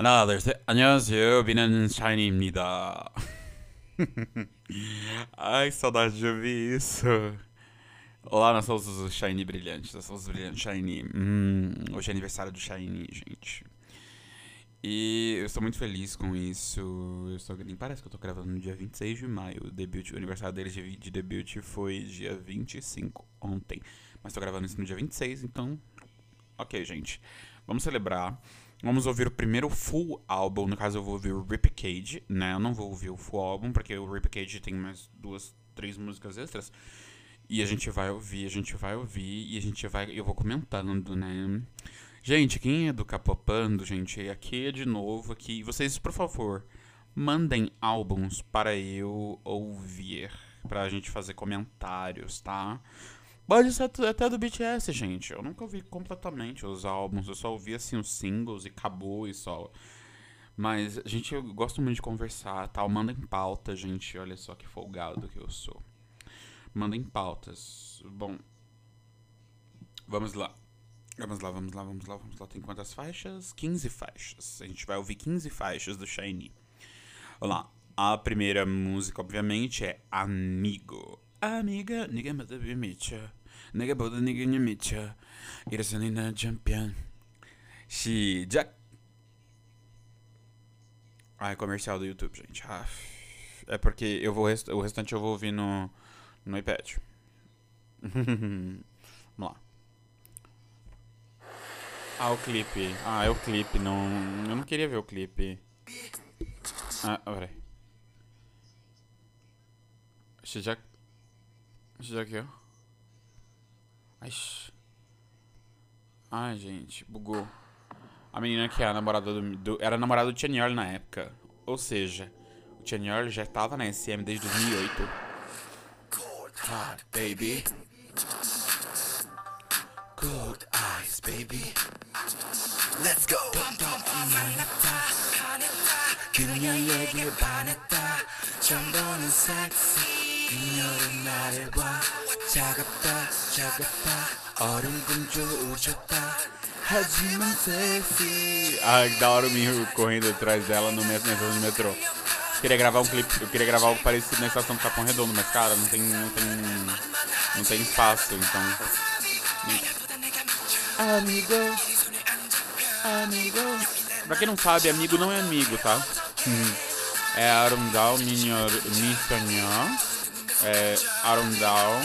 하나, 둘, 셋. 안녕하세요. 비는 샤이니입니다. Ai, que saudade de ouvir isso. Olá, nós somos os Shiny Brilhantes. Nós somos os Brilhantes Shiny. Hum, hoje é aniversário do Shiny, gente. E eu estou muito feliz com isso. Eu estou, nem parece que eu estou gravando no dia 26 de maio. O, debut, o aniversário deles de, de debut foi dia 25, ontem. Mas estou gravando isso no dia 26, então. Ok, gente. Vamos celebrar. Vamos ouvir o primeiro full álbum. No caso, eu vou ouvir o Rip Cage, né? Eu não vou ouvir o full álbum, porque o Rip Cage tem mais duas, três músicas extras. E a gente vai ouvir, a gente vai ouvir e a gente vai. Eu vou comentando, né? Gente, quem é do Capopando, gente, aqui é de novo aqui. Vocês, por favor, mandem álbuns para eu ouvir. Pra gente fazer comentários, tá? Pode ser até do BTS, gente. Eu nunca ouvi completamente os álbuns. Eu só ouvi assim os singles e acabou e só. Mas, gente, eu gosto muito de conversar, tal. Tá? Mandem pauta, gente. Olha só que folgado que eu sou. Mandem pautas. Bom. Vamos lá. Vamos lá, vamos lá, vamos lá, vamos lá. Tem quantas faixas? 15 faixas. A gente vai ouvir 15 faixas do Shiny. Vamos lá. A primeira música, obviamente, é Amigo amiga, nigga mada bi micha, nigga Ninguém nigga nya micha, irasanina champion. She Jack. Ah, é comercial do YouTube, gente. Ah, é porque eu vou rest... o restante eu vou ouvir no, no iPad. Vamos lá. Ah, o clipe. Ah, é o clipe. Não, eu não queria ver o clipe. Ah, peraí. She 시작이요? Ai. Ai, gente, bugou. A menina que é a namorada do, do era namorada do Tian na época. Ou seja, o Tian já estava na SM desde 2008. Ah, baby. Good eyes, baby. Let's go. 그녀 얘기에 반했다. 처음 섹시. 그녀를 나를 봐. 차갑다 차갑다 얼음금 좋다 하지만 sexy Ah, que da hora o Minho correndo atrás dela no metrô, no metrô. Queria gravar um clipe, eu queria gravar algo parecido na estação do Capão Redondo, mas cara, não tem, não tem, não tem espaço, então. Amigo, amigo. Pra quem não sabe, amigo não é amigo, tá? É Arundel Minor Missonhão. é Arundel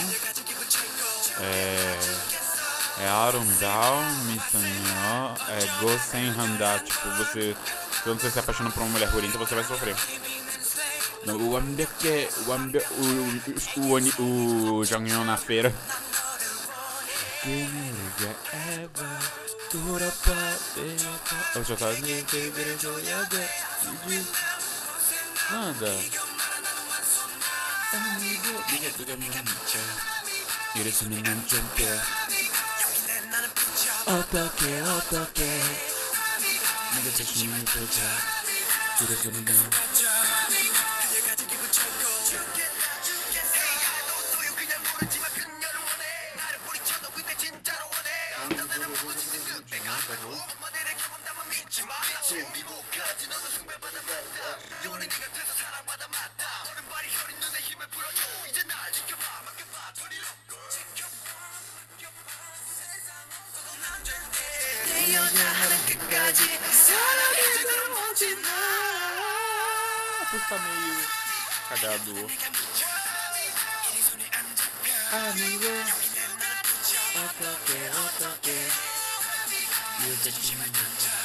é, é Arundel, Missanhó, é Gosen Handá. Tipo, você. Quando você se apaixona por uma mulher bonita, você vai sofrer. O Wambeke. O Wambe, o, o, o, o Jonghyun na feira. 아니고 네가 누가 물어묻죠 이래서는 난 좀겨 어떻게 어떻게? 내가 자신을 보자. 이래서는 난 미국까지 너도 숭배받아 맞다 영원히 네가 돼서 사랑받아 맞다 오른발이 혈인 눈에 힘을 풀어줘 이제 날 지켜봐 맡겨봐 소리로 내 여자는 끝까지 사랑이 들어오지 마 Puta meio cagado Amigo 어떻게 이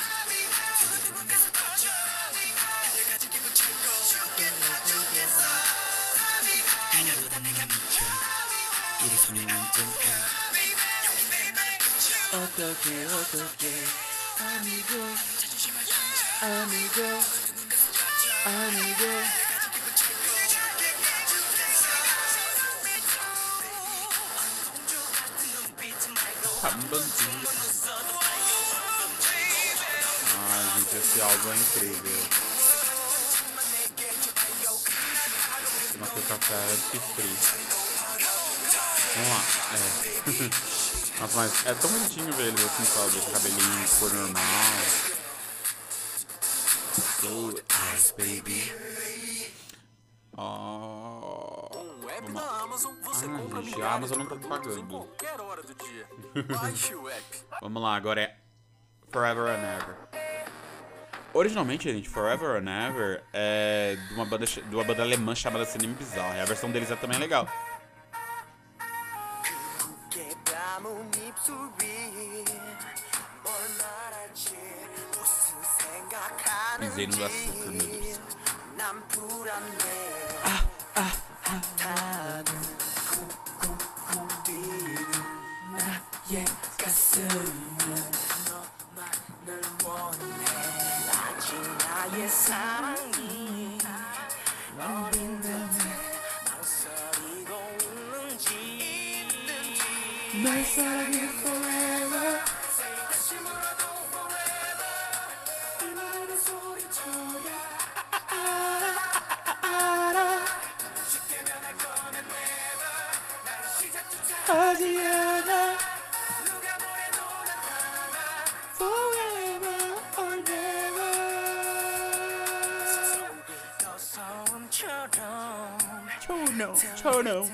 Otoque, otoque, amigo, amigo, amigo. Ai, gente, esse álbum é incrível. uma coca-cola de frio. Vamos lá. É. Nossa, mas é tão bonitinho ver eles assim, sabe? Esse cabelinho cor normal. So nice, baby. Oh. Com o app Vamos da lá. Amazon, você Ah, compra gente, a Amazon não tá em pagando. qualquer hora do dia. Baixe o app. Vamos lá, agora é Forever and Ever. Originalmente, gente, Forever and Ever é de uma banda, de uma banda alemã chamada Cinema Bizarre. A versão deles é também legal. 담은 입술 위에 뭘 말할지 무슨 Pisei no açúcar, meu 생각하는지 Deus. 난 불안해 타는 쿵쿵쿵 뛰는 나의 가슴 날사 Tono, no!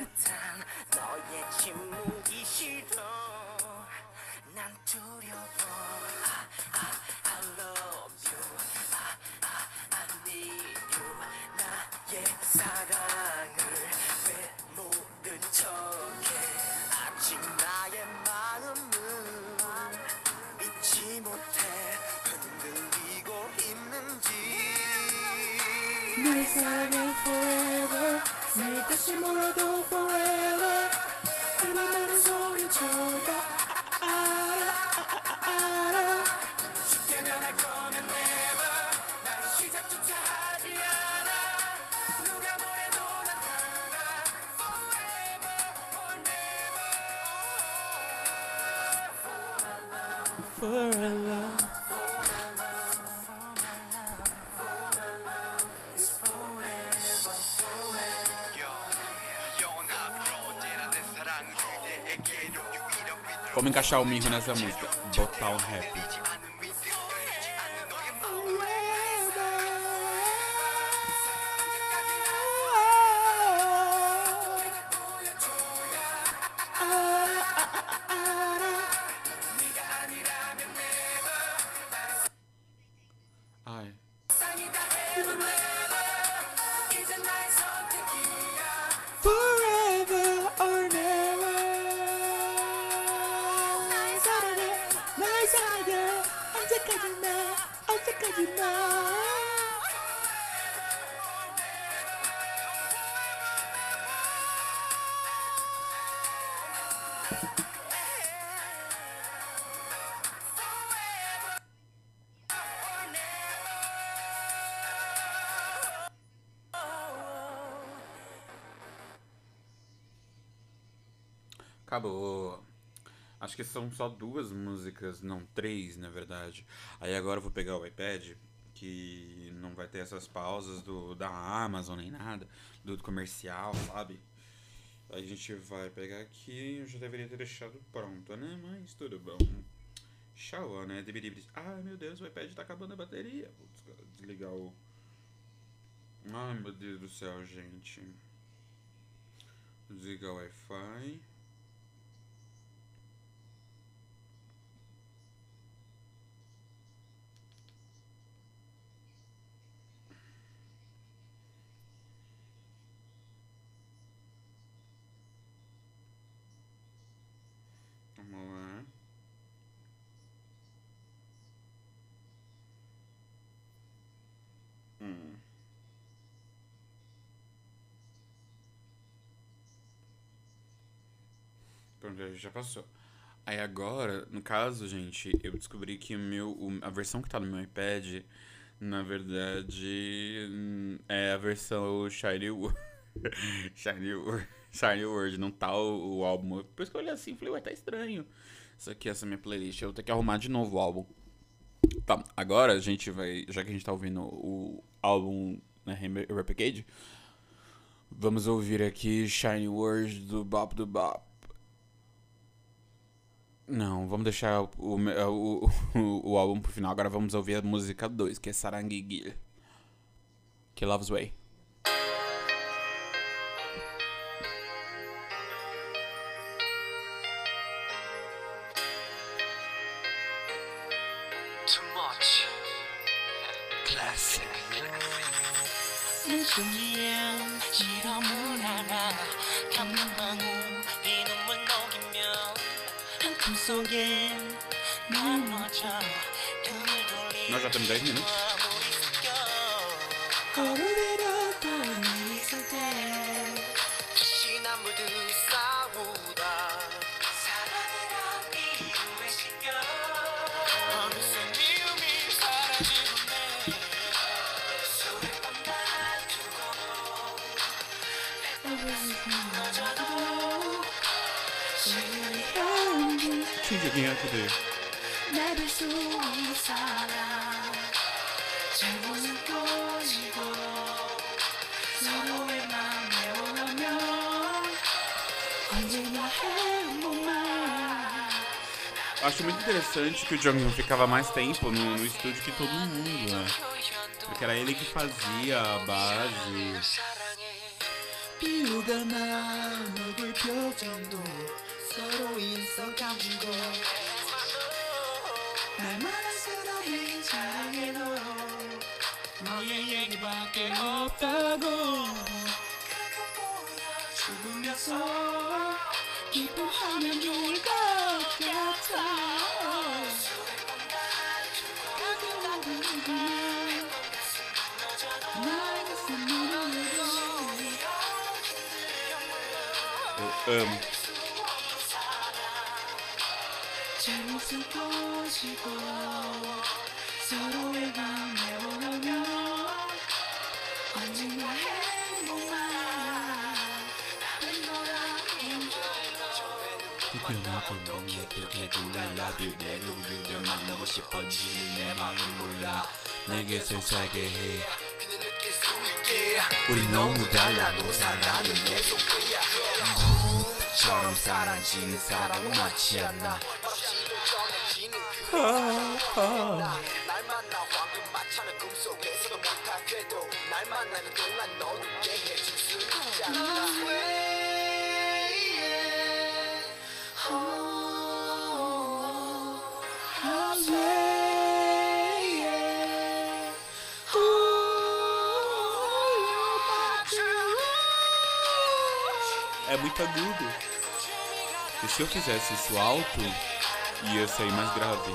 Encaixar o mirro nessa música? Botar um rap. Que são só duas músicas, não, três, na verdade. Aí agora eu vou pegar o iPad, que não vai ter essas pausas do, da Amazon nem nada, do comercial, sabe? A gente vai pegar aqui, eu já deveria ter deixado pronto, né? Mas tudo bom. Tchau, né? Ai meu Deus, o iPad tá acabando a bateria. Vou des- desligar o. Ai meu Deus do céu, gente. Desligar o Wi-Fi. Vamos lá. Hum. Pronto, já- já passou. Aí agora, no caso, gente, eu descobri que o meu, a versão que tá no meu iPad, na verdade, hum, é a versão Shiny. Shiny Shiny World, não tá o, o álbum. Por isso que eu olhei assim e falei, ué, tá estranho. Isso aqui, essa minha playlist, eu vou ter que arrumar de novo o álbum. Tá, agora a gente vai, já que a gente tá ouvindo o álbum né, Replicate, vamos ouvir aqui Shiny World do Bop do Bop. Não, vamos deixar o, o, o, o álbum pro final. Agora vamos ouvir a música 2, que é Saranguiguil. Que é Love's Way. 내 종이엔 실험을 하나 감는 방울 네 눈물 녹이며 한품 속에 나눠져. 눈을 돌리며 Nós já temos 10 minutos. 아무리 숨 행복만 Acho muito interessante que o Jonghyun ficava mais tempo no, no estúdio que todo mundo, né? Porque era ele que fazia a base. 비우가 나 녹을 표정도 서로 인성 감추고 없다고. 죽으면서 기뻐하면 좋을 것 같아. 나에게서 만나고 싶어지는 내 마음을 몰라 내게 슬차게 해. 우리 너무 달라 너 사랑은 내 속도야. 처럼 사라지는 사랑은 맞지 않나 날 만나 황금 마차는 꿈속에서도 못하게도 날 만나는 동안 너웃 É muito agudo. E se eu fizesse isso alto, ia sair mais grave.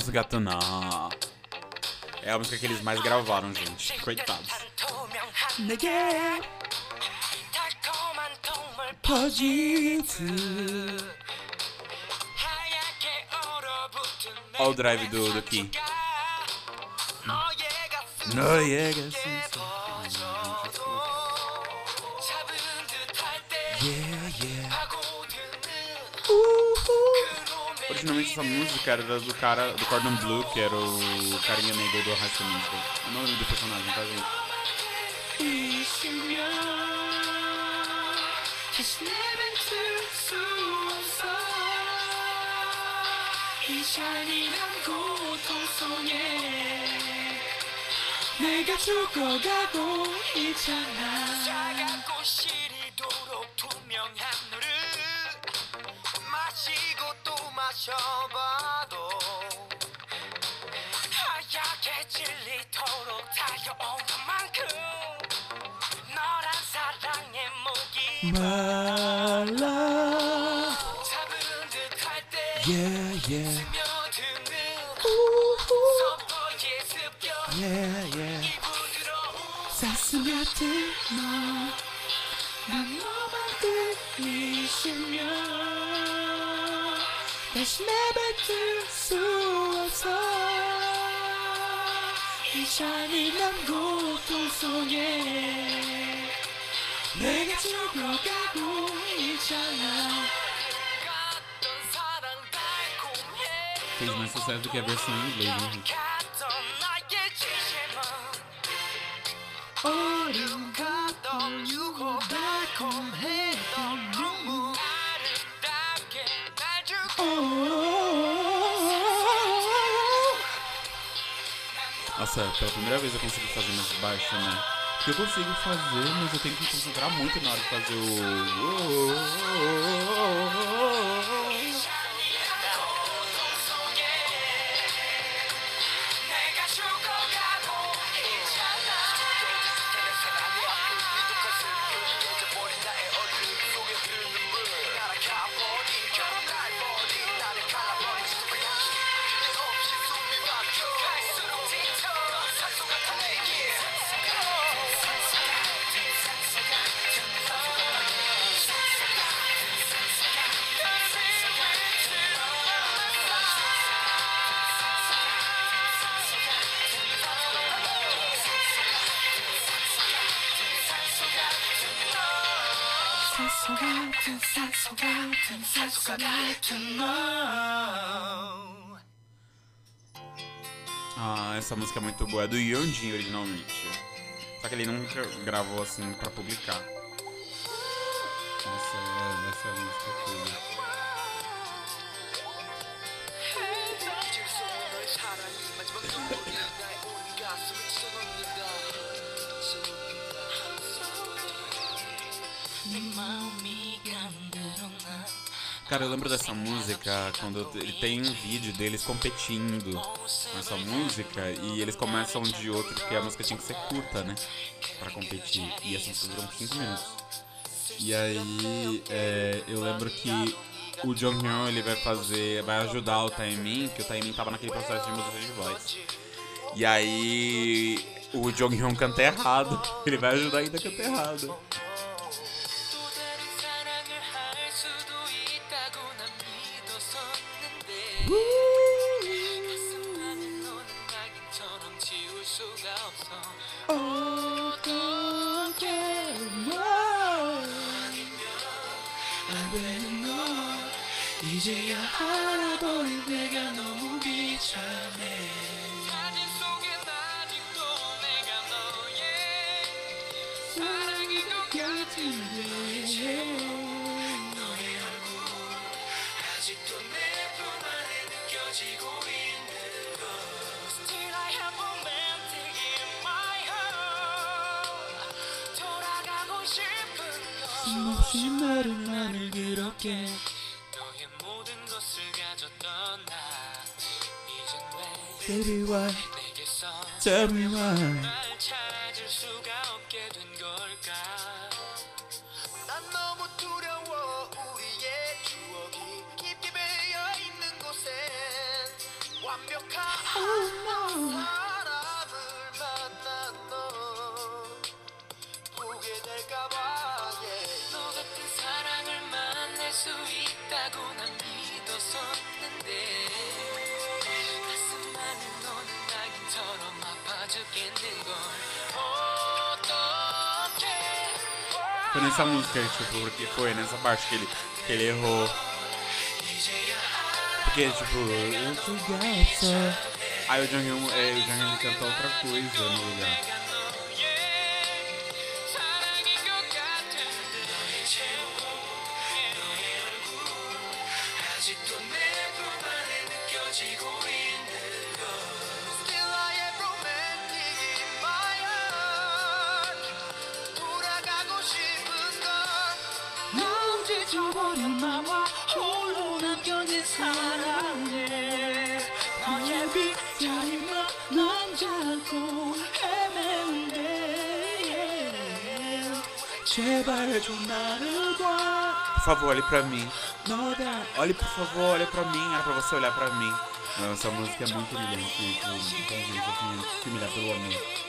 Santos não É a música que eles mais gravaram, gente. Coitados. Olha o drive do, do Kim. Não. Não. Originalmente essa música era do cara do Cordon Blue, que era o carinha negro do High School Musical. Eu não lembro do personagem, tá, gente? 있으면 다시 내뱉을 수 없어 이 잔인한 고통 속에 내가 죽어가고 있잖아 Yeah, yeah, yeah, yeah. 이 부드러운 사사. 같은 너난 너만 들리시면 다시 내뱉을 수 없어 이 잔인한 고통 속에 내가 죽어가고 있잖아 fez mais sucesso do que a versão em inglês, né? Nossa, pela primeira vez eu consigo fazer mais baixo, né? Porque eu consigo fazer, mas eu tenho que me concentrar muito na hora de fazer o. Ah, essa música é muito boa. É do Yonjin originalmente. Só que ele nunca gravou assim pra publicar. Nossa, é- essa música é tudo. Cara, eu lembro dessa música quando ele tem um vídeo deles competindo com essa música e eles começam de outro, porque a música tinha que ser curta, né? Pra competir. E essa música durou 5 minutos. E aí é, eu lembro que o Jong Hyun ele vai fazer. vai ajudar o Taemin, que o Taemin tava naquele processo de mudança de voz. E aí o Jong Hyun canta errado. Ele vai ajudar ainda a cantar errado. 알아버린 내가 너무 비참해. 사진 속엔 아직도 내가 너의 사랑인 것 같은데. 너의 얼굴 아직도 내 품 안에 느껴지고 있는 나를 나를 그렇게 Baby why Tell me why 완벽한 oh, no. Foi nessa música, tipo, porque foi nessa parte que ele, que ele errou. Porque, tipo. Aí o Hyun, é, o Hyun ele cantou outra coisa no lugar. favor, olhe pra mim. Noda, olhe por favor, olhe pra mim. Era pra você olhar pra mim. Não, essa música é muito humilhante. Então, gente, assim, que humilhar pelo amor.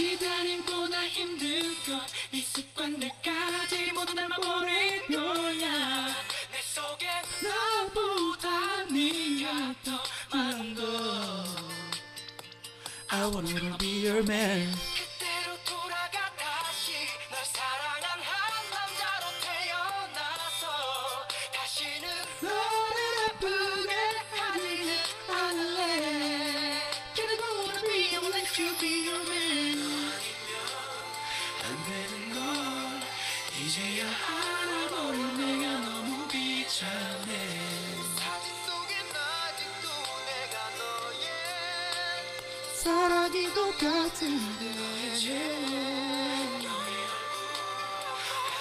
기다림보다 힘든 건이 습관들까지 모두 날만 버릴 거야 내 속에 너보다 네가 더 많은 걸 I wanna be your man 똑같은데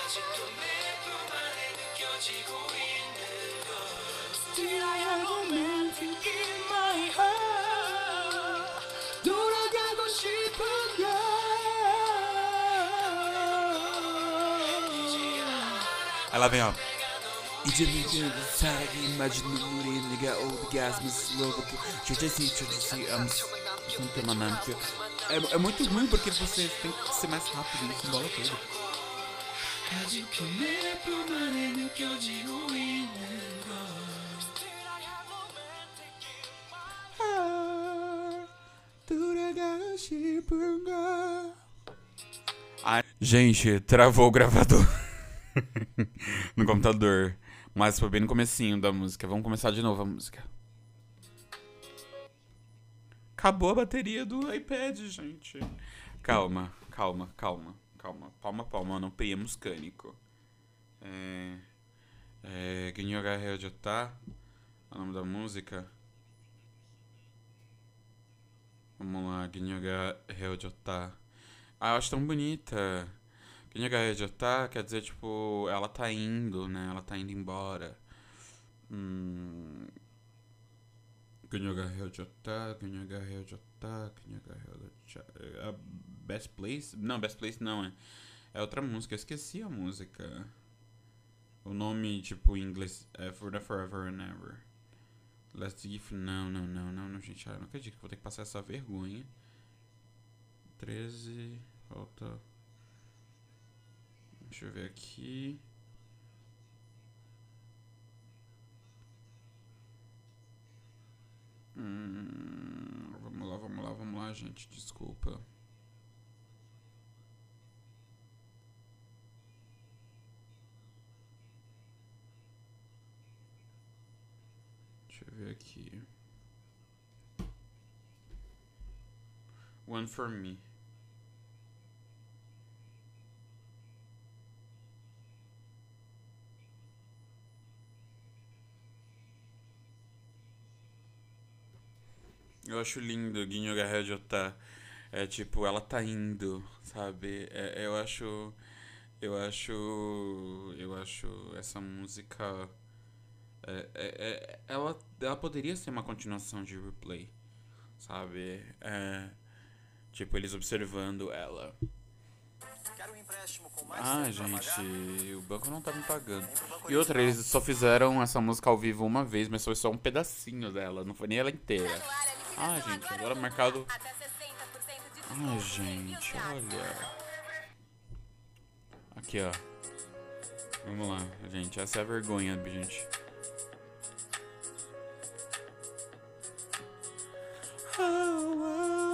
아직도 내 품 안에 느껴지고 있는 걸 Still I have a romantic in my heart 돌아가고 싶은 걸 Aí lá vem, ó. 이제 이제 사랑이 맞은 눈물이 내가 orgasmos louco eu assim, eu assim, amo não tem uma nada É, é muito ruim porque você tem que ser mais rápido né? nesse bola todo. Ah, gente, travou o gravador no computador. Mas foi bem no comecinho da música. Vamos começar de novo a música. Acabou a bateria do iPad, gente. Calma, calma, calma, calma. Palma, palma, não priemos cânico. É. É. Ryojota. É o nome da música. Vamos lá, Ginyoga Ryojota. Ah, eu acho tão bonita. Ginyoga Ryojota quer dizer, tipo, ela tá indo, né? Ela tá indo embora. Hum. Ginyoga Ryojota, Ginyoga Ryojota, Ginyoga Ryojota. É Best Place? Não, Best Place não, é. É outra música, eu esqueci a música. O nome, tipo, em inglês é For the Forever and Ever. Let's Give. Não, não, não, não, não, gente. Eu não acredito que vou ter que passar essa vergonha. 13. Falta. Deixa eu ver aqui. Hum, vamos lá, vamos lá, vamos lá, gente. Desculpa. Deixa eu ver aqui. One for me. Eu acho lindo Guinho Garrejo tá. É tipo, ela tá indo, sabe? É, eu acho. Eu acho. Eu acho essa música. É, é, é- ela, ela poderia ser uma continuação de replay, sabe? É, tipo, eles observando ela. Ah, gente, o banco não tá me pagando. E outra, eles só fizeram essa música ao vivo uma vez, mas foi só um pedacinho dela, não foi nem ela inteira. Ah, gente, agora marcado. Ai, gente, olha. Aqui, ó. Vamos lá, gente. Essa é a vergonha, gente. 방금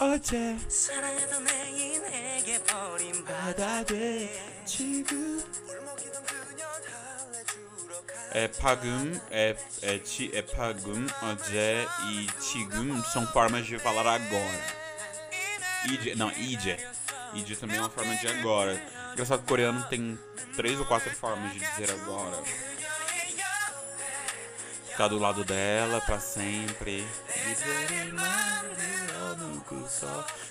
어 어제 사랑하던 내 내게 버림받아 바다 돼 지금 물 먹이던 그녀 달래주러 가 É pagum, é, é, ti, é pagum, 어제 e tigum são formas de falar agora. Ide, não, ide. Ide também é uma forma de agora. Engraçado que o coreano tem três ou quatro formas de dizer agora. Ficar do lado dela pra sempre. 이 별을 말해놓고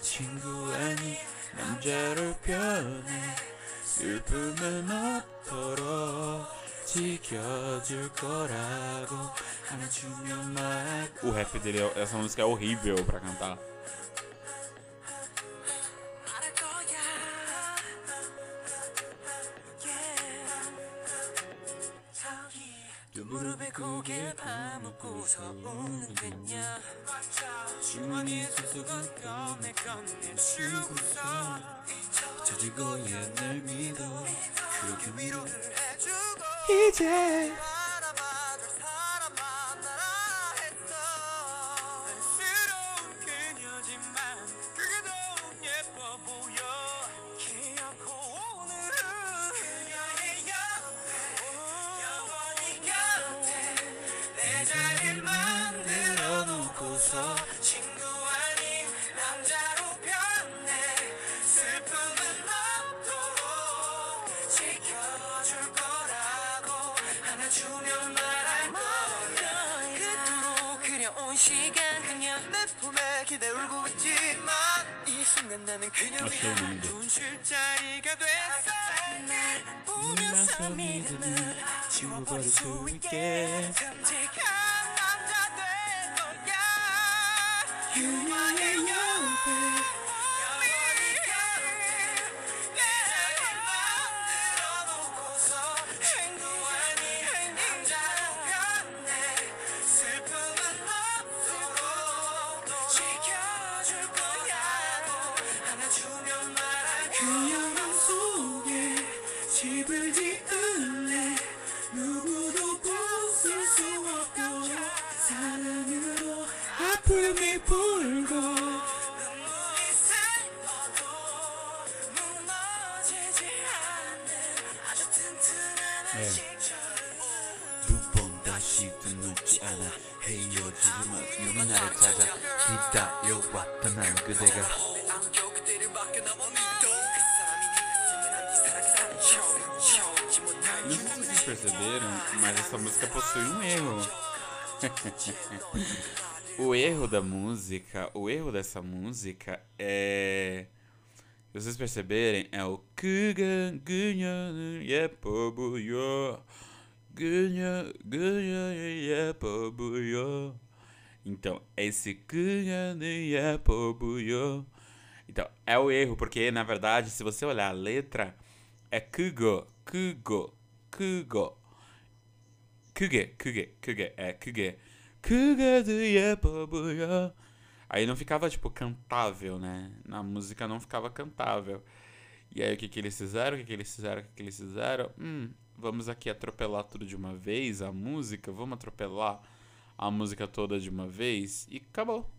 친구 아닌 남자를 변해 슬픔은 없도록 지켜줄 거라고 안아주면 말 O rap dele, é- essa música é horrível pra cantar. 무릎에 고개를 파묻고서 웃는 그녀 주머니에 수건 꺼내 꺼내 주고서 잊혀질 거야 날 믿어. 그렇게 위로를 해주고 이제 o erro da música, o erro dessa música é. Se vocês perceberem, é o. Então, esse. É então, é o erro, porque na verdade, se você olhar a letra, é Kugo, Kugo, Kugo. 그게 그게 그게 é 그게 그게 예뻐보여 Aí não ficava, tipo, cantável, né? Na música não ficava cantável. E aí o que, que eles fizeram? O que, que eles fizeram? O que, que eles fizeram? Hum, vamos aqui atropelar tudo de uma vez, a música, vamos atropelar a música toda de uma vez e acabou.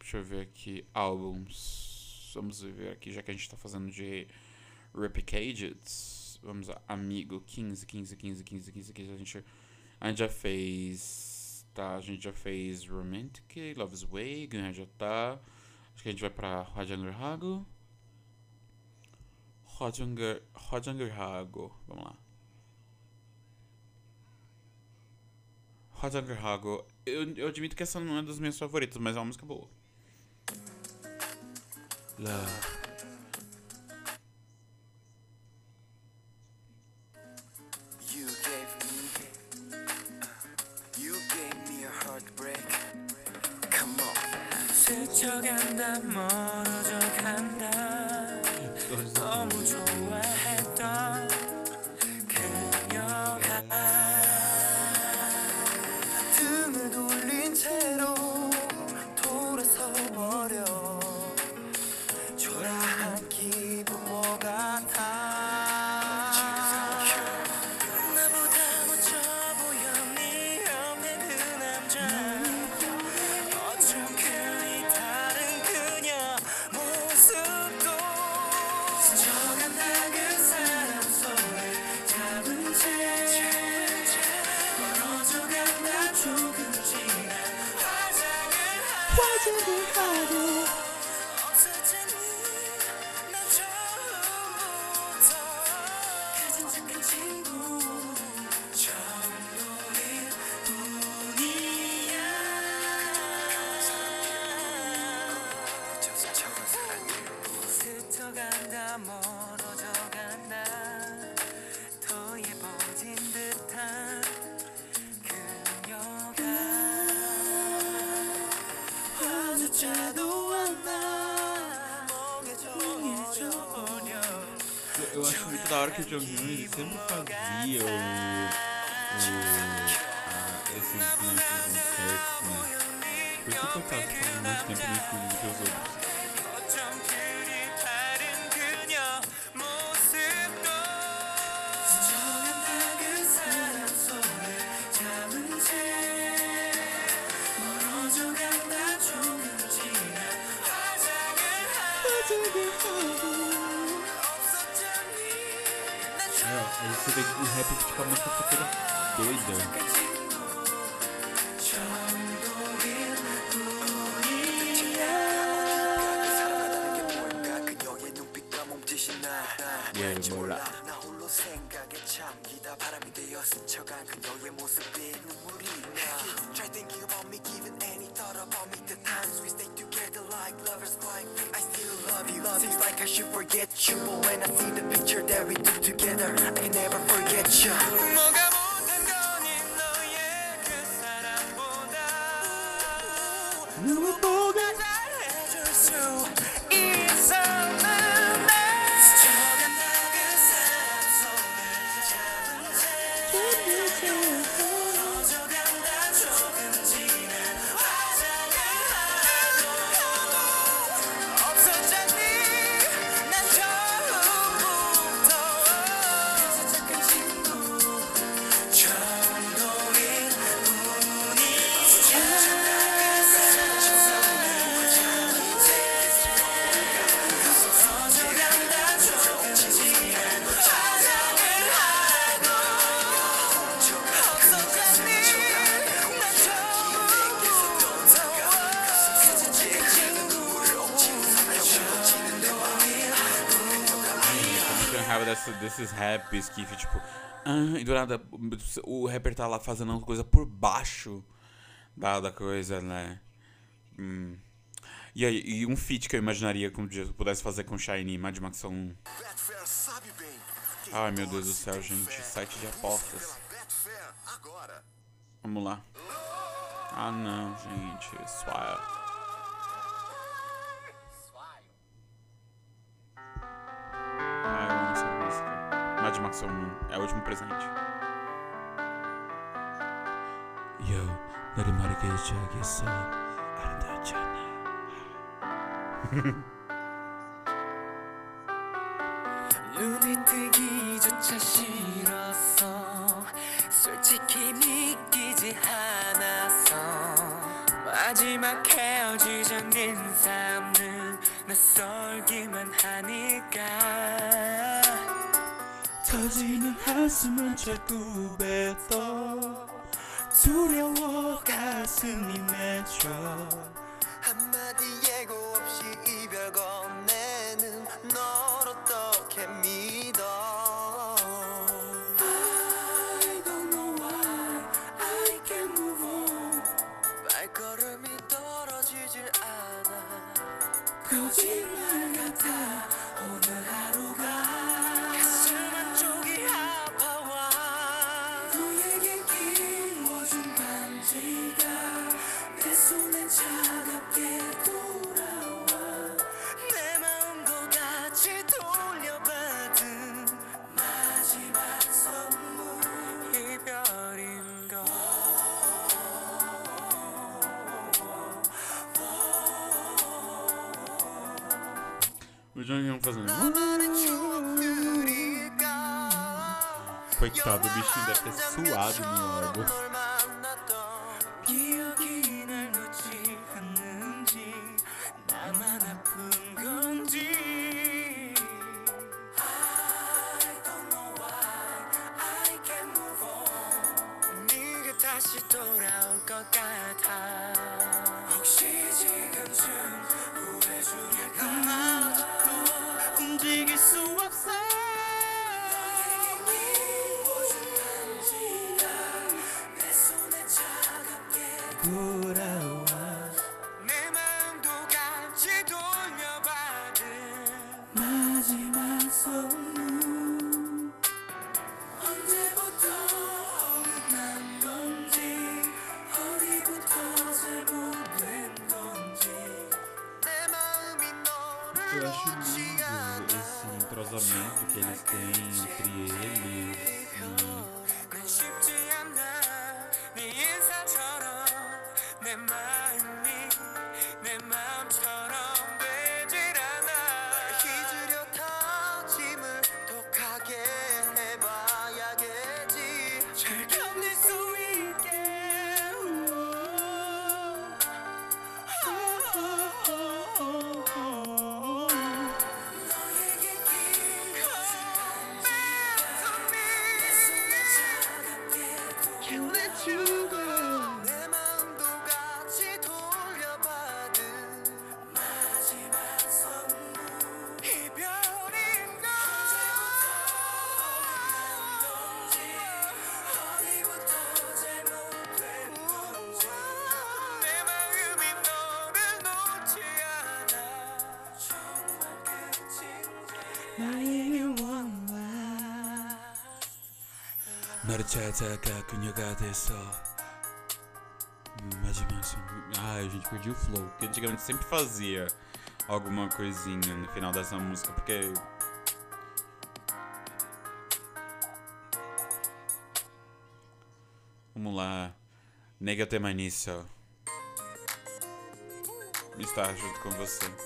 Deixa eu ver aqui, álbuns. Vamos ver aqui, já que a gente tá fazendo de Replicated vamos lá, amigo, 15, 15, 15, 15, 15, 15, a gente, a gente já fez, tá, a gente já fez Romantic, Love's Way, Ganhar já tá, acho que a gente vai pra Rajanger Hago, Rajanger, Rajanger Hago, vamos lá. Rajanger Hago, eu, eu admito que essa não é das minhas favoritas, mas é uma música boa. Love. that much. 친구 que o John Jones sempre fazia o, o, a, esse influência do Kirk, né? Por isso que eu passo muito tempo no estúdio que os outros. você vê o rap fica a música toda doida. desse, desses raps que, tipo. Ah, e do nada o rapper tá lá fazendo uma coisa por baixo da, da coisa, né? Hum. E, aí, e um feat que eu imaginaria que eu pudesse fazer com Shiny, Mad Max 1. Ai meu Deus do céu, gente. Site de apostas. Vamos lá. Ah não, gente. suave última ação minha, é o último presente. Yo, 나를 마르게 해줘야겠어. 아름다웠잖아. 눈이 뜨기조차 싫었어 솔직히 믿기지 않았어 마지막 헤어지자는 인사는 낯설기만 하니까 터지는 한숨은 제두배더 두려워 가슴이 맺혀 O Johnny fazendo. Coitado, o bichinho deve ter suado no órgão. Narchachaka Kunyagadeso. Ai, gente, perdi o flow. Porque antigamente sempre fazia alguma coisinha no final dessa música, porque. Vamos lá. Nega Temanisso. Estar junto com você.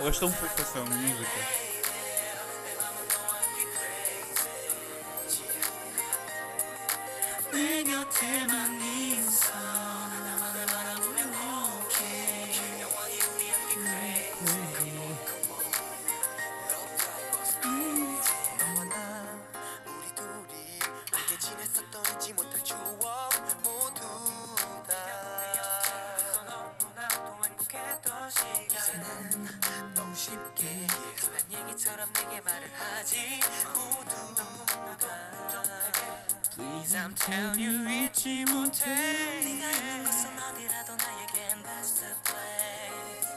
Hoje estão pouco essa música. Please I'm telling you 잊지 못해 네가 있는 곳은 어디라도 나에겐 that's the place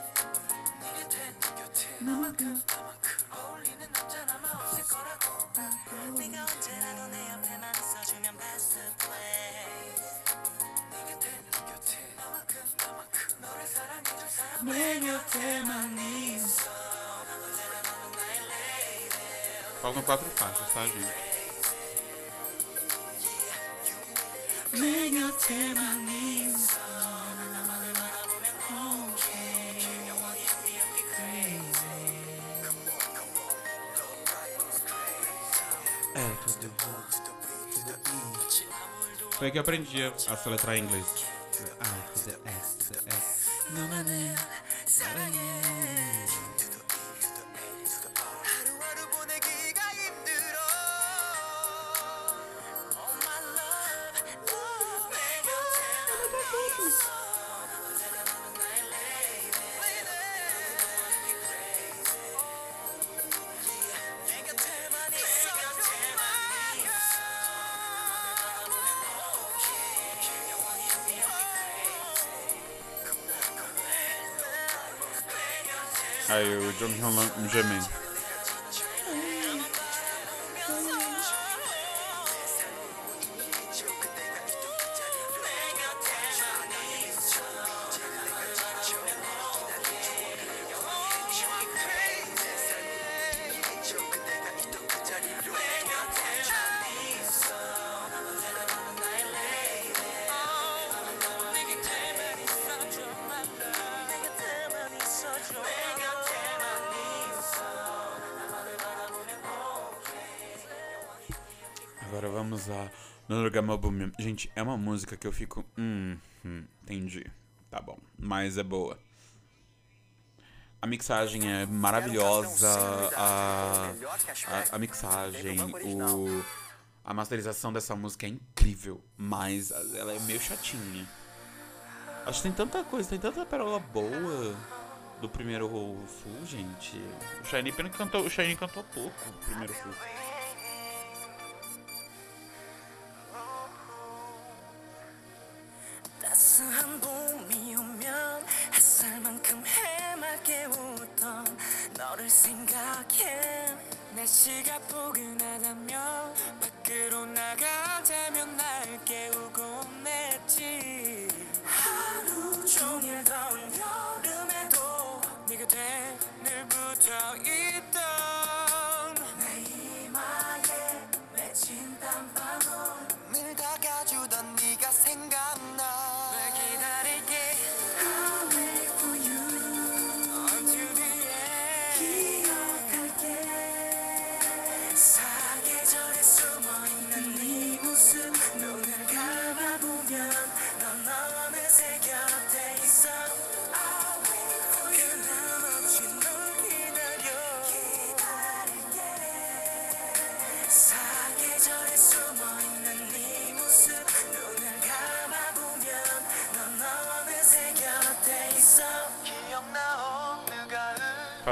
네 곁에 네 곁에 나만큼. 나만큼 어울리는 남자는 아마 없을 거라고. 네가 언제라도 내 옆에만 있어주면 that's the place 네 곁에 네 곁에 나만큼 나만큼 너를 사랑해줄 사람 내 곁에만 있어. Faltam quatro faixas, tá, gente? Say my name. É, tudo bom. Foi que eu aprendi a soletrar em inglês. Don't come out gente, é uma música que eu fico. Hum, hum, entendi. Tá bom. Mas é boa. A mixagem é maravilhosa. A, a, a mixagem, o, a masterização dessa música é incrível. Mas ela é meio chatinha. Acho que tem tanta coisa, tem tanta pérola boa do primeiro full, gente. O Shiny pena que cantou, o Shiny cantou pouco no primeiro full. 날씨가 포근하다면 밖으로 나가.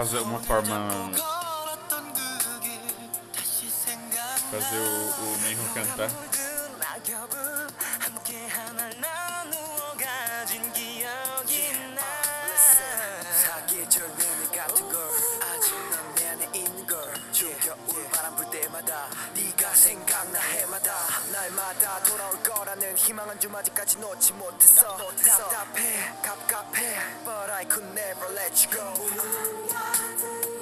fazer uma forma. Fazer o, o cantar. 좀 아직까지 놓지 못했어 답답해 갑갑해 But I could never let you go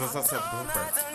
Mas essa sabupa.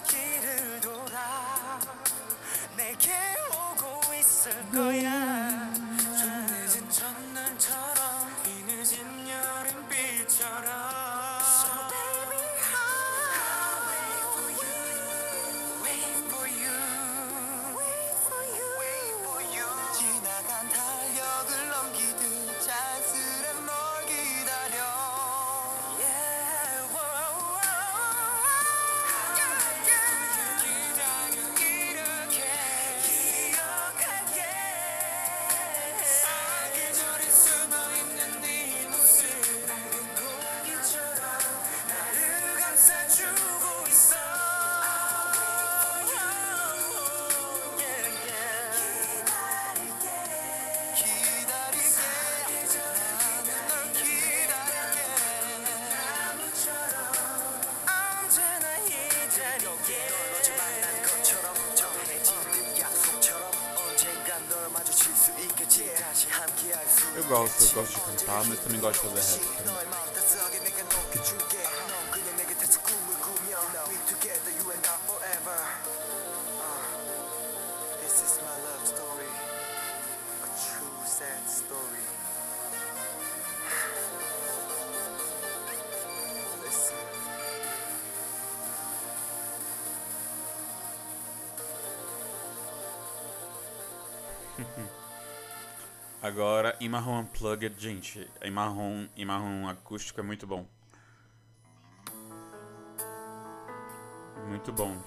Agora, em unplugged, gente, em marrom, acústico é muito bom. Muito bom.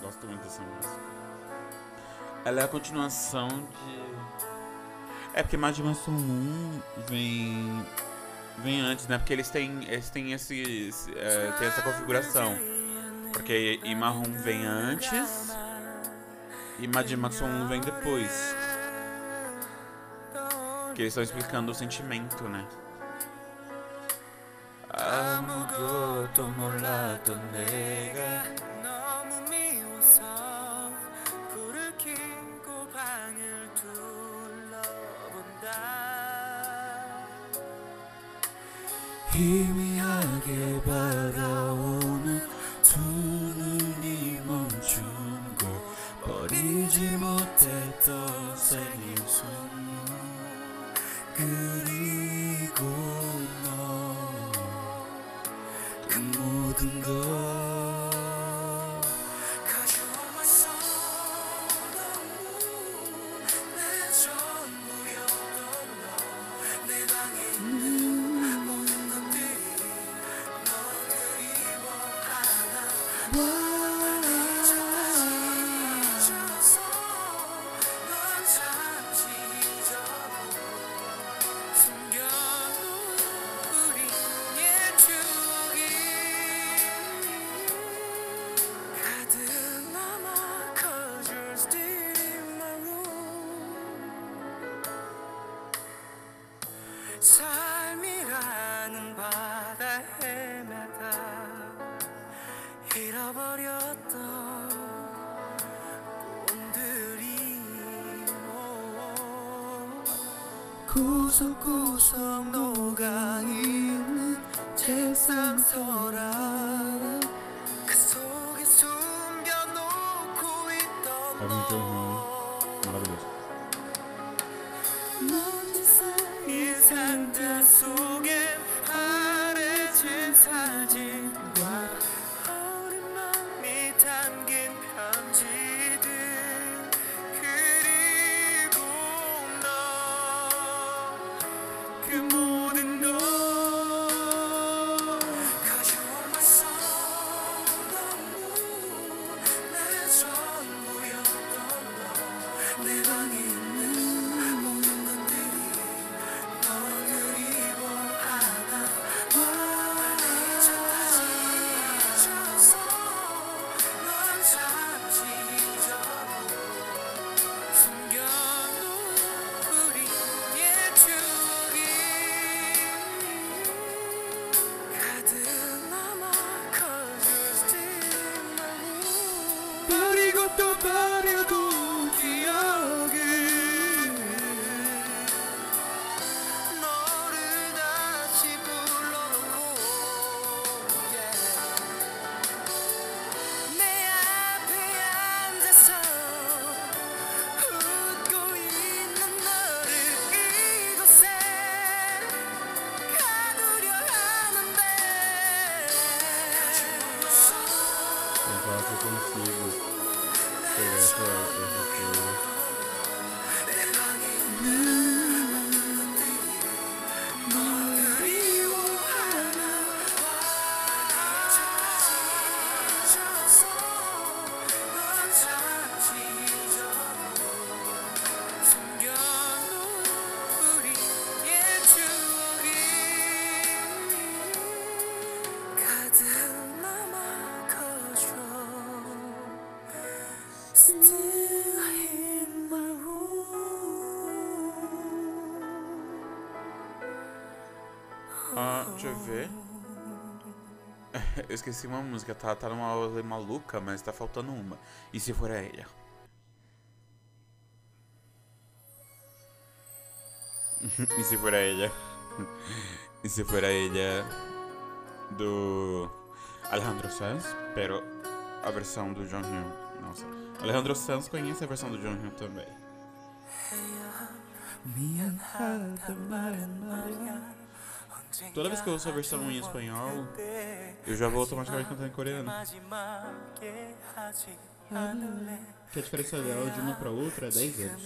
Gosto muito dessa música. Ela é a continuação de. É porque Majima 1 vem. vem antes, né? Porque eles têm. Eles têm esse. esse é, tem essa configuração. Porque Imarrum vem antes e Majima 1 vem depois. Porque eles estão explicando o sentimento, né? Amugoto mulato nega 잊어버렸던 꿈들이 뭐 구석구석 녹아있는 책상 서랍 그 속에 숨겨놓고 있던 너 넌 세상이 산다 속 esqueci uma música, tá, tá numa aula maluca, mas tá faltando uma. E se for a e se for a e se for a do Alejandro Sanz, pero a versão do John Hill. Nossa. Alejandro Sanz conhece a versão do John Hill também. Hey, uh, Toda vez que eu ouço a versão em espanhol, eu já vou automaticamente cantar em coreano. Que a diferença é dela de uma para outra é 10 anos.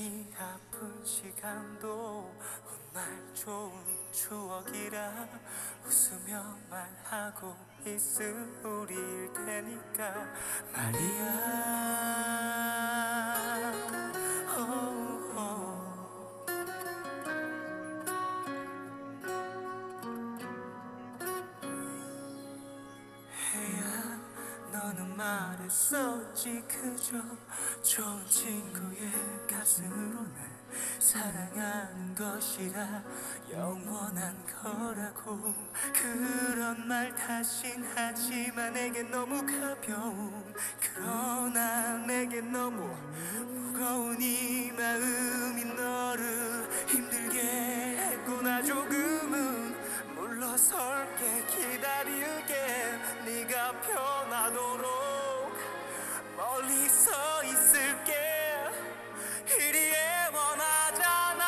말했었지 그저 좋은 친구의 가슴으로 날 사랑하는 것이라 영원한 거라고. 그런 말 다신 하지만 내겐 너무 가벼운 그러나 내겐 너무 무거운 이 마음이 너를 힘들게 했구나 조금은 물러설게 기다릴게. 네가 편하도록 멀리 서 있을게. 이리에 원하잖아.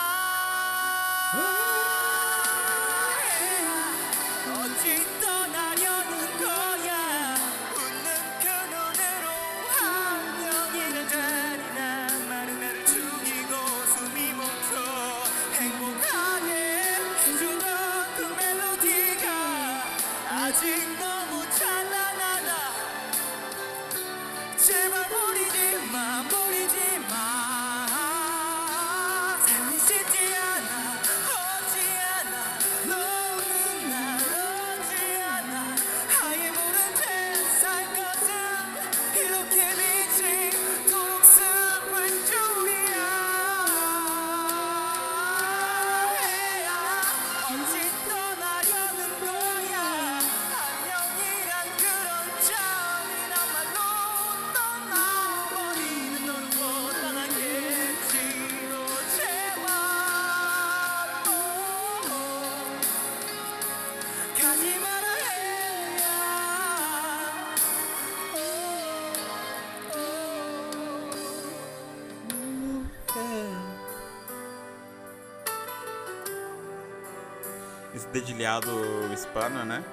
dedilhado hispano, né?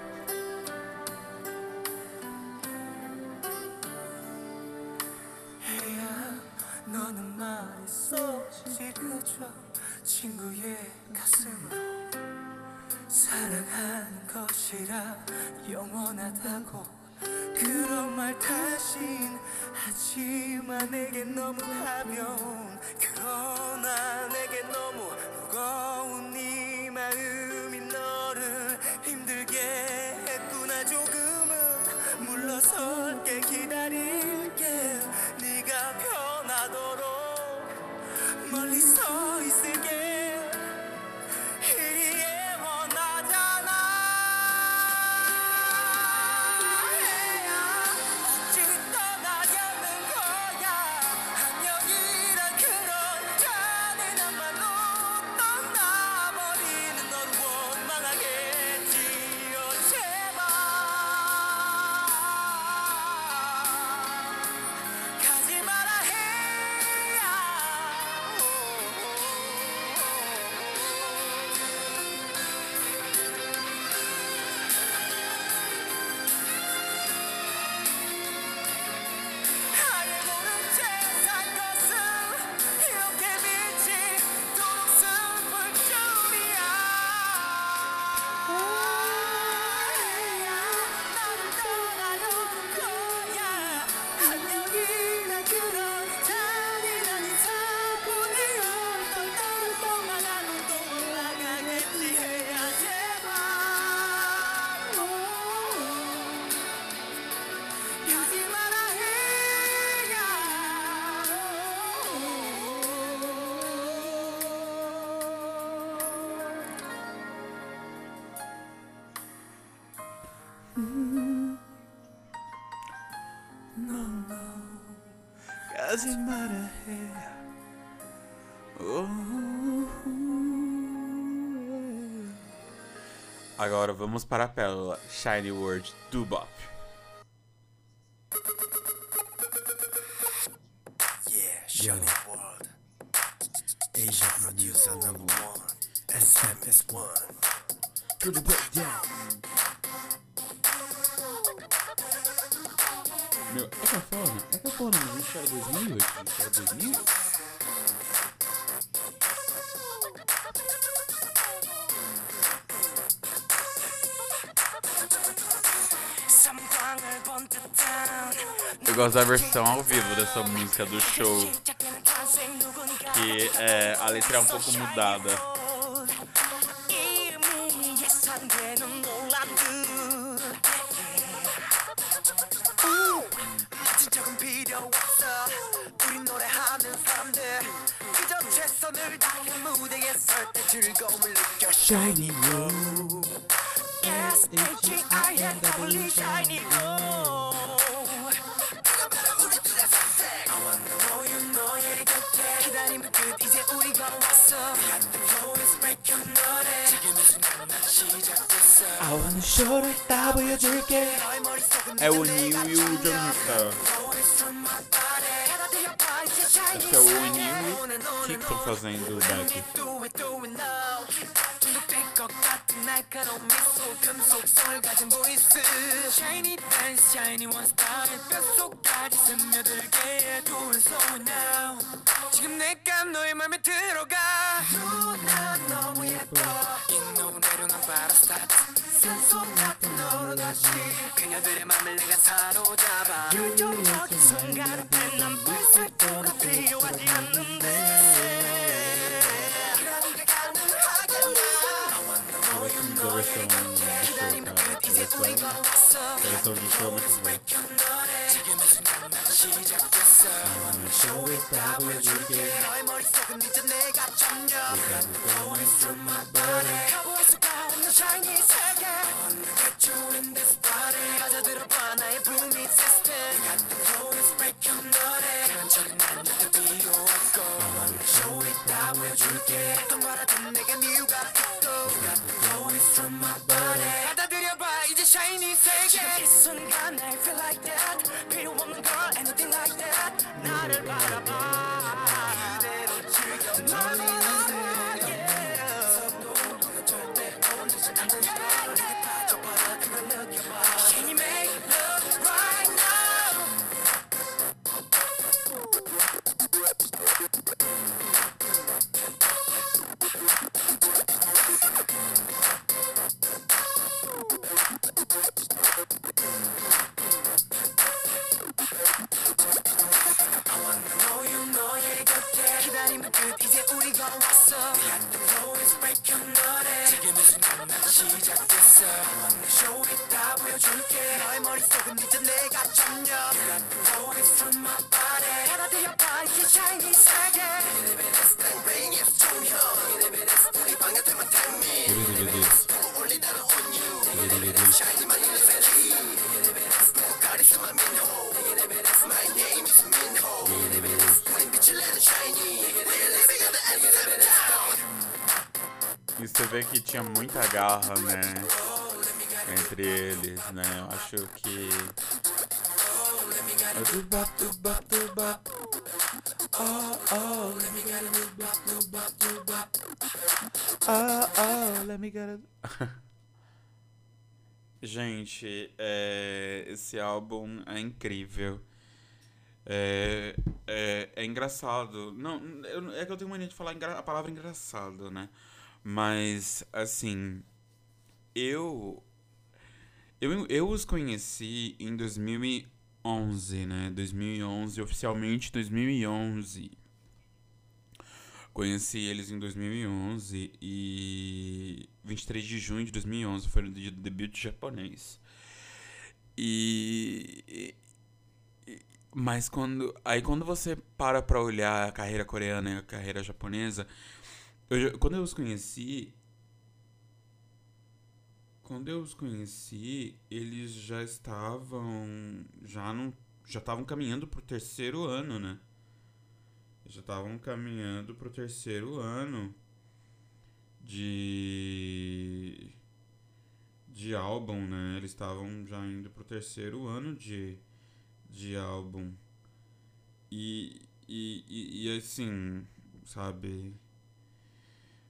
doesn't matter here. Oh. Agora vamos para a pérola Shiny World do Bop. gosto da versão ao vivo dessa música do show. Que é, a letra é um pouco mudada. Shiny Blue S-H-I-N-W Shiny Blue is break your 노래 지금 이 순간 난 시작됐어 I wanna show를 다 보여줄게 너의 머릿속은 É o 이제 New 내가 e o 점점 Jonita. Flow is from my body 받아들여 봐 이제 shiny Acho que é o 세계. New 오늘 e o que 너는 que estão fazendo o back? Do it, do it now. 중독될 것 같은 날카로운 미소 금속성을 가진 보이스 Shiny dance, shiny one style 뼛속까지 스며들게 해 Do it so now 지금 내가 너의 맘에 들어가 누나 너무 예뻐 이 노래 또 내려놓은 바로 스타트 산속 같은 너로 다시. 그녀들의 맘을 내가 사로잡아. 율동적인 순간 난 불살도가 필요하지 않는데. 그러니까 그래서 이제 우리가 왔어 시작됐어 show를 다 보여줄게 너의 머릿속은 이제 내가 점령 Always through my body 가보할 수가 없는 shiny 세계 wanna get you in this body 가져 들어봐 나의 booming system Got the is break your 노래 그런 척은 난 절대 필요 없고 show it 다 보여줄게 어떤 거라든 내게 이유가 있고 Got the flow is through my body 받아들여봐 이제 shiny 세계 지금 이 순간 I feel like that 필요 없는 girl anything like that 나를 바라봐 그대로 즐겨 너를 yeah. 속도는 절대 멈추지 않는다 내게 빠져버려 그걸 느껴봐 시작됐어 I wanna show it 다 보여줄게 너의 머릿속은 이제 내가 점령 Let the flow is from my body 받아들여봐 이제 shiny 세계 E você vê que tinha muita garra, né? Entre eles, né? Eu acho que. Oh, let me get. Oh, oh, let me get. Gente, é, esse álbum é incrível. É, é, é engraçado. Não, eu- é que eu tenho mania de falar a palavra engraçado, né? Mas, assim, eu, eu. Eu os conheci em 2011, né? 2011, oficialmente 2011. Conheci eles em 2011 e 23 de junho de 2011 foi o dia do debut japonês. E, mas quando aí quando você para pra olhar a carreira coreana e a carreira japonesa, eu quando eu os conheci, quando eu os conheci, eles já estavam já não já estavam caminhando pro terceiro ano, né? Já estavam caminhando pro terceiro ano de de álbum, né? Eles estavam já indo pro terceiro ano de de álbum. E, e, e, e assim, sabe?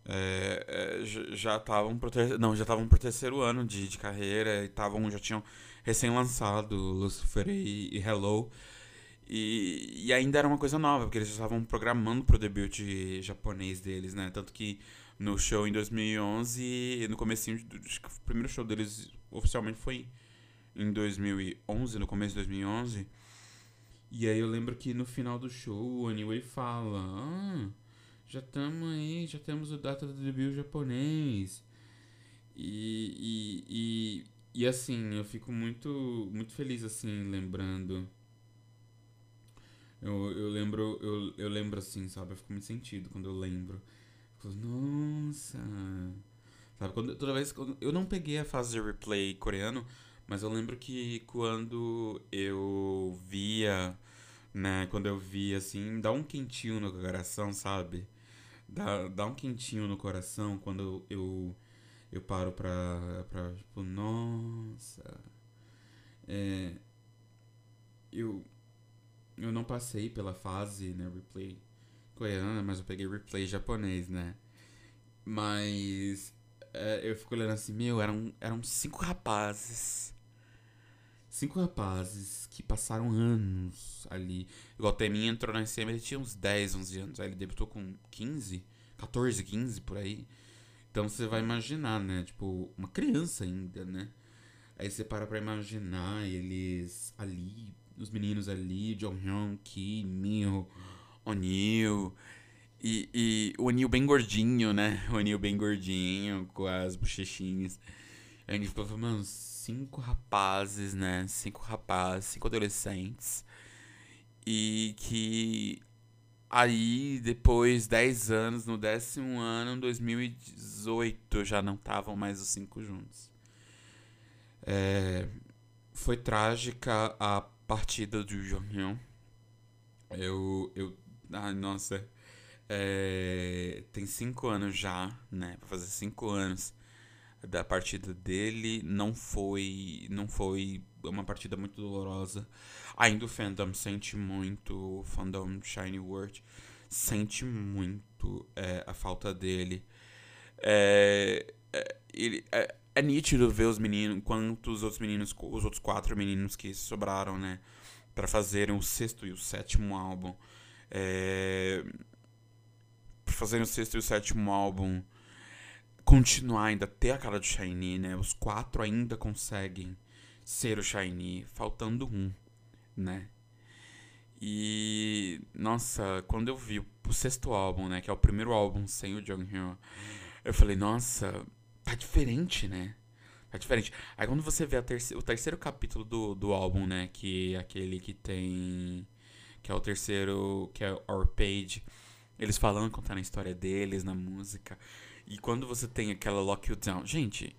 É, é, já estavam pro ter... não já estavam pro terceiro ano de, de carreira e estavam já tinham recém lançado Lucifer e, e Hello. E, e ainda era uma coisa nova porque eles já estavam programando pro debut japonês deles né? Tanto que no show em 2011 no comecinho que o primeiro show deles oficialmente foi em 2011 no começo de 2011 e aí eu lembro que no final do show o Anyway fala ah, já estamos aí, já temos a data do debut japonês. E, e, e, e assim, eu fico muito, muito feliz assim, lembrando. Eu, eu lembro, eu, eu lembro assim, sabe? Eu fico muito sentido quando eu lembro. Fico, nossa. Sabe, quando, toda vez eu, eu não peguei a fase de replay coreano, mas eu lembro que quando eu via, né, quando eu via assim, dá um quentinho no coração, sabe? Dá, dá um quentinho no coração quando eu, eu paro pra, pra tipo, nossa. É, eu, eu não passei pela fase, né, replay coreana, mas eu peguei replay japonês, né? Mas é, eu fico olhando assim, meu, eram, eram cinco rapazes. Cinco rapazes que passaram anos ali. Igual o Teminha entrou na SM, ele tinha uns 10, 11 anos. Aí ele debutou com 15, 14, 15 por aí. Então você vai imaginar, né? Tipo, uma criança ainda, né? Aí você para pra imaginar eles ali, os meninos ali, Jonghyun, Ki, Miho, O'Neill. E, e o O'Neill bem gordinho, né? O O'Neill bem gordinho, com as bochechinhas. Aí a gente falou, mano, cinco rapazes, né? Cinco rapazes, cinco adolescentes. E que aí, depois, 10 anos, no décimo ano, em 2018, já não estavam mais os cinco juntos. É, foi trágica a partida do Jonghyun. Eu, eu, ai, nossa, é, tem cinco anos já, né? Vai fazer cinco anos da partida dele. Não foi, não foi uma partida muito dolorosa. Ainda o fandom sente muito, o fandom Shiny World sente muito é, a falta dele. É, é, ele, é, é nítido ver os meninos, enquanto os outros meninos, os outros quatro meninos que sobraram, né, para fazerem o sexto e o sétimo álbum, é, pra fazerem o sexto e o sétimo álbum, continuar ainda ter a cara do Shiny, né, os quatro ainda conseguem ser o Shiny, faltando um, né. E nossa, quando eu vi o sexto álbum, né, que é o primeiro álbum sem o Jonghyun, eu falei, nossa, tá diferente, né? Tá diferente. Aí quando você vê terce o terceiro capítulo do, do álbum, né? Que é aquele que tem. Que é o terceiro. Que é Our Page. Eles falando, contando a história deles na música. E quando você tem aquela Lock You Down. Gente,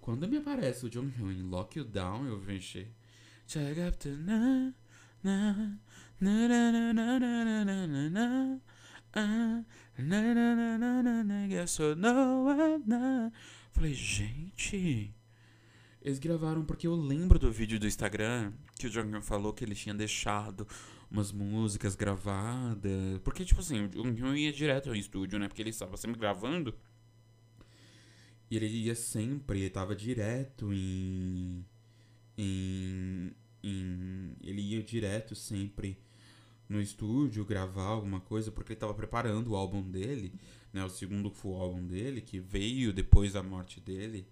quando me aparece o John Hill em Lock You Down, eu vejo. Falei, gente. Eles gravaram porque eu lembro do vídeo do Instagram que o Jonghyun falou que ele tinha deixado umas músicas gravadas. Porque, tipo assim, o Jonghyun ia direto ao estúdio, né? Porque ele estava sempre gravando. E ele ia sempre, ele tava direto em. em. em ele ia direto sempre no estúdio gravar alguma coisa, porque ele tava preparando o álbum dele, né? O segundo full álbum dele, que veio depois da morte dele.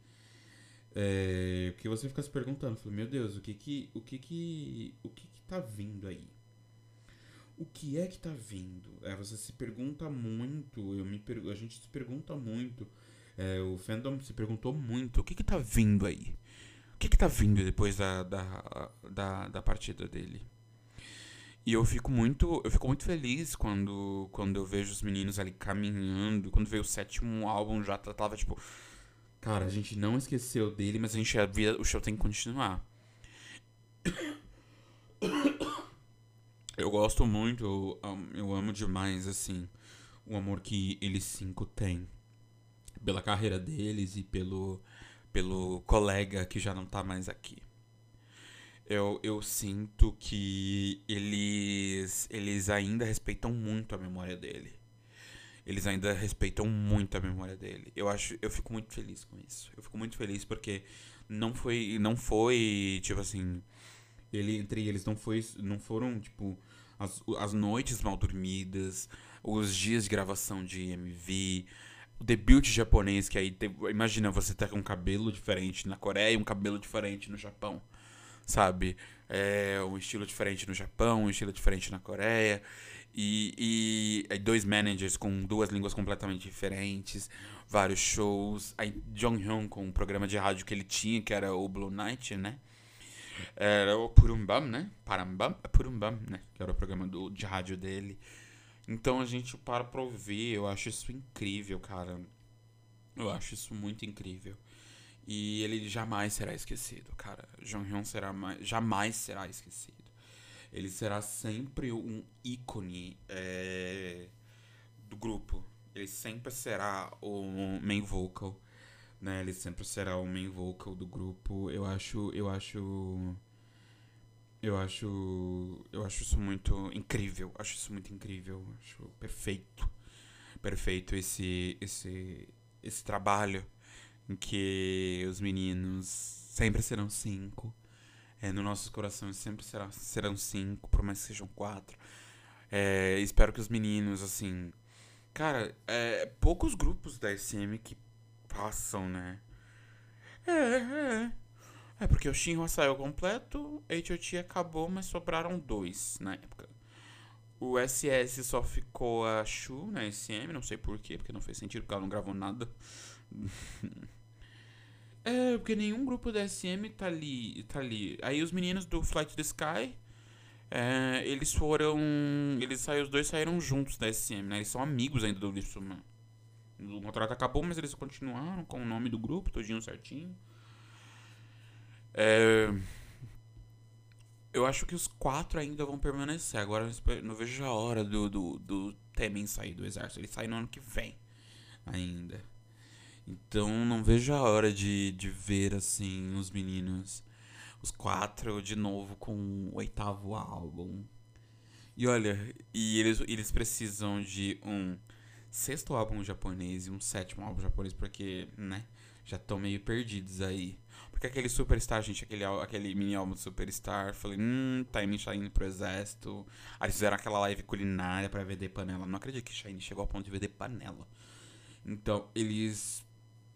É, porque você fica se perguntando, fala, meu Deus, o que que, o que que, o que que tá vindo aí? O que é que tá vindo? É, você se pergunta muito, eu me a gente se pergunta muito, é, o fandom se perguntou muito, o que que tá vindo aí? O que que tá vindo depois da, da, da, da partida dele? E eu fico muito, eu fico muito feliz quando, quando eu vejo os meninos ali caminhando, quando veio o sétimo álbum já tava tipo, cara, a gente não esqueceu dele, mas a gente a vida, o show tem que continuar. Eu gosto muito, eu, eu amo demais assim o amor que eles cinco têm pela carreira deles e pelo pelo colega que já não tá mais aqui eu, eu sinto que eles, eles ainda respeitam muito a memória dele. Eles ainda respeitam muito a memória dele. Eu acho, eu fico muito feliz com isso. Eu fico muito feliz porque não foi, não foi tipo assim, ele entre eles não foi, não foram tipo as, as noites mal dormidas, os dias de gravação de MV, o debut japonês que aí imagina você tá com um cabelo diferente na Coreia e um cabelo diferente no Japão sabe? É um estilo diferente no Japão, um estilo diferente na Coreia. E, e dois managers com duas línguas completamente diferentes, vários shows. Aí Jong Hyun com um programa de rádio que ele tinha, que era o Blue Night, né? Era o Purumbam, né? Parambam? É Purumbam, né? Que era o programa do, de rádio dele. Então a gente para pra ouvir. Eu acho isso incrível, cara. Eu acho isso muito incrível. E ele jamais será esquecido, cara. Jong Hyun será mais, jamais será esquecido. Ele será sempre um ícone é, do grupo. Ele sempre será o main vocal, né? Ele sempre será o main vocal do grupo. Eu acho, eu acho, eu acho, eu acho isso muito incrível. Acho isso muito incrível. Acho perfeito, perfeito esse, esse, esse trabalho em que os meninos sempre serão cinco. É, no nossos corações sempre será, serão cinco, por mais que sejam quatro. É, espero que os meninos, assim. Cara, é, poucos grupos da SM que passam, né? É, é. É porque o Shinhwa saiu completo, H.O.T. acabou, mas sobraram dois na época. O SS só ficou a Shu na SM, não sei porquê, porque não fez sentido, porque ela não gravou nada. É, porque nenhum grupo da SM tá ali. Tá ali. Aí os meninos do Flight the Sky. É, eles foram. Eles saíram, os dois saíram juntos da SM, né? Eles são amigos ainda do Lipsuma. O contrato acabou, mas eles continuaram com o nome do grupo, todinho certinho. É, eu acho que os quatro ainda vão permanecer. Agora eu não vejo a hora do, do, do Temen sair do exército. Ele sai no ano que vem ainda. Então não vejo a hora de, de ver assim os meninos, os quatro de novo com o oitavo álbum. E olha, e eles, eles precisam de um sexto álbum japonês e um sétimo álbum japonês, porque, né, já estão meio perdidos aí. Porque aquele Superstar, gente, aquele, aquele mini álbum do Superstar, falei, hum, tá indo pro exército. Aí eles fizeram aquela live culinária pra vender panela. Não acredito que Shine chegou ao ponto de vender panela. Então, eles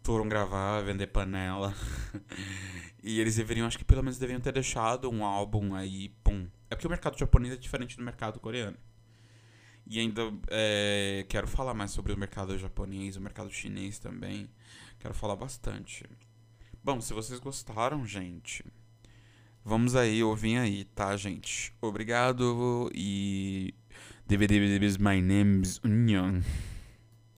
foram gravar, vender panela. e eles deveriam, acho que pelo menos deveriam ter deixado um álbum aí, pum. É porque o mercado japonês é diferente do mercado coreano. E ainda é, quero falar mais sobre o mercado japonês, o mercado chinês também. Quero falar bastante. Bom, se vocês gostaram, gente, vamos aí, ouvem aí, tá, gente? Obrigado e DVD My name's Union.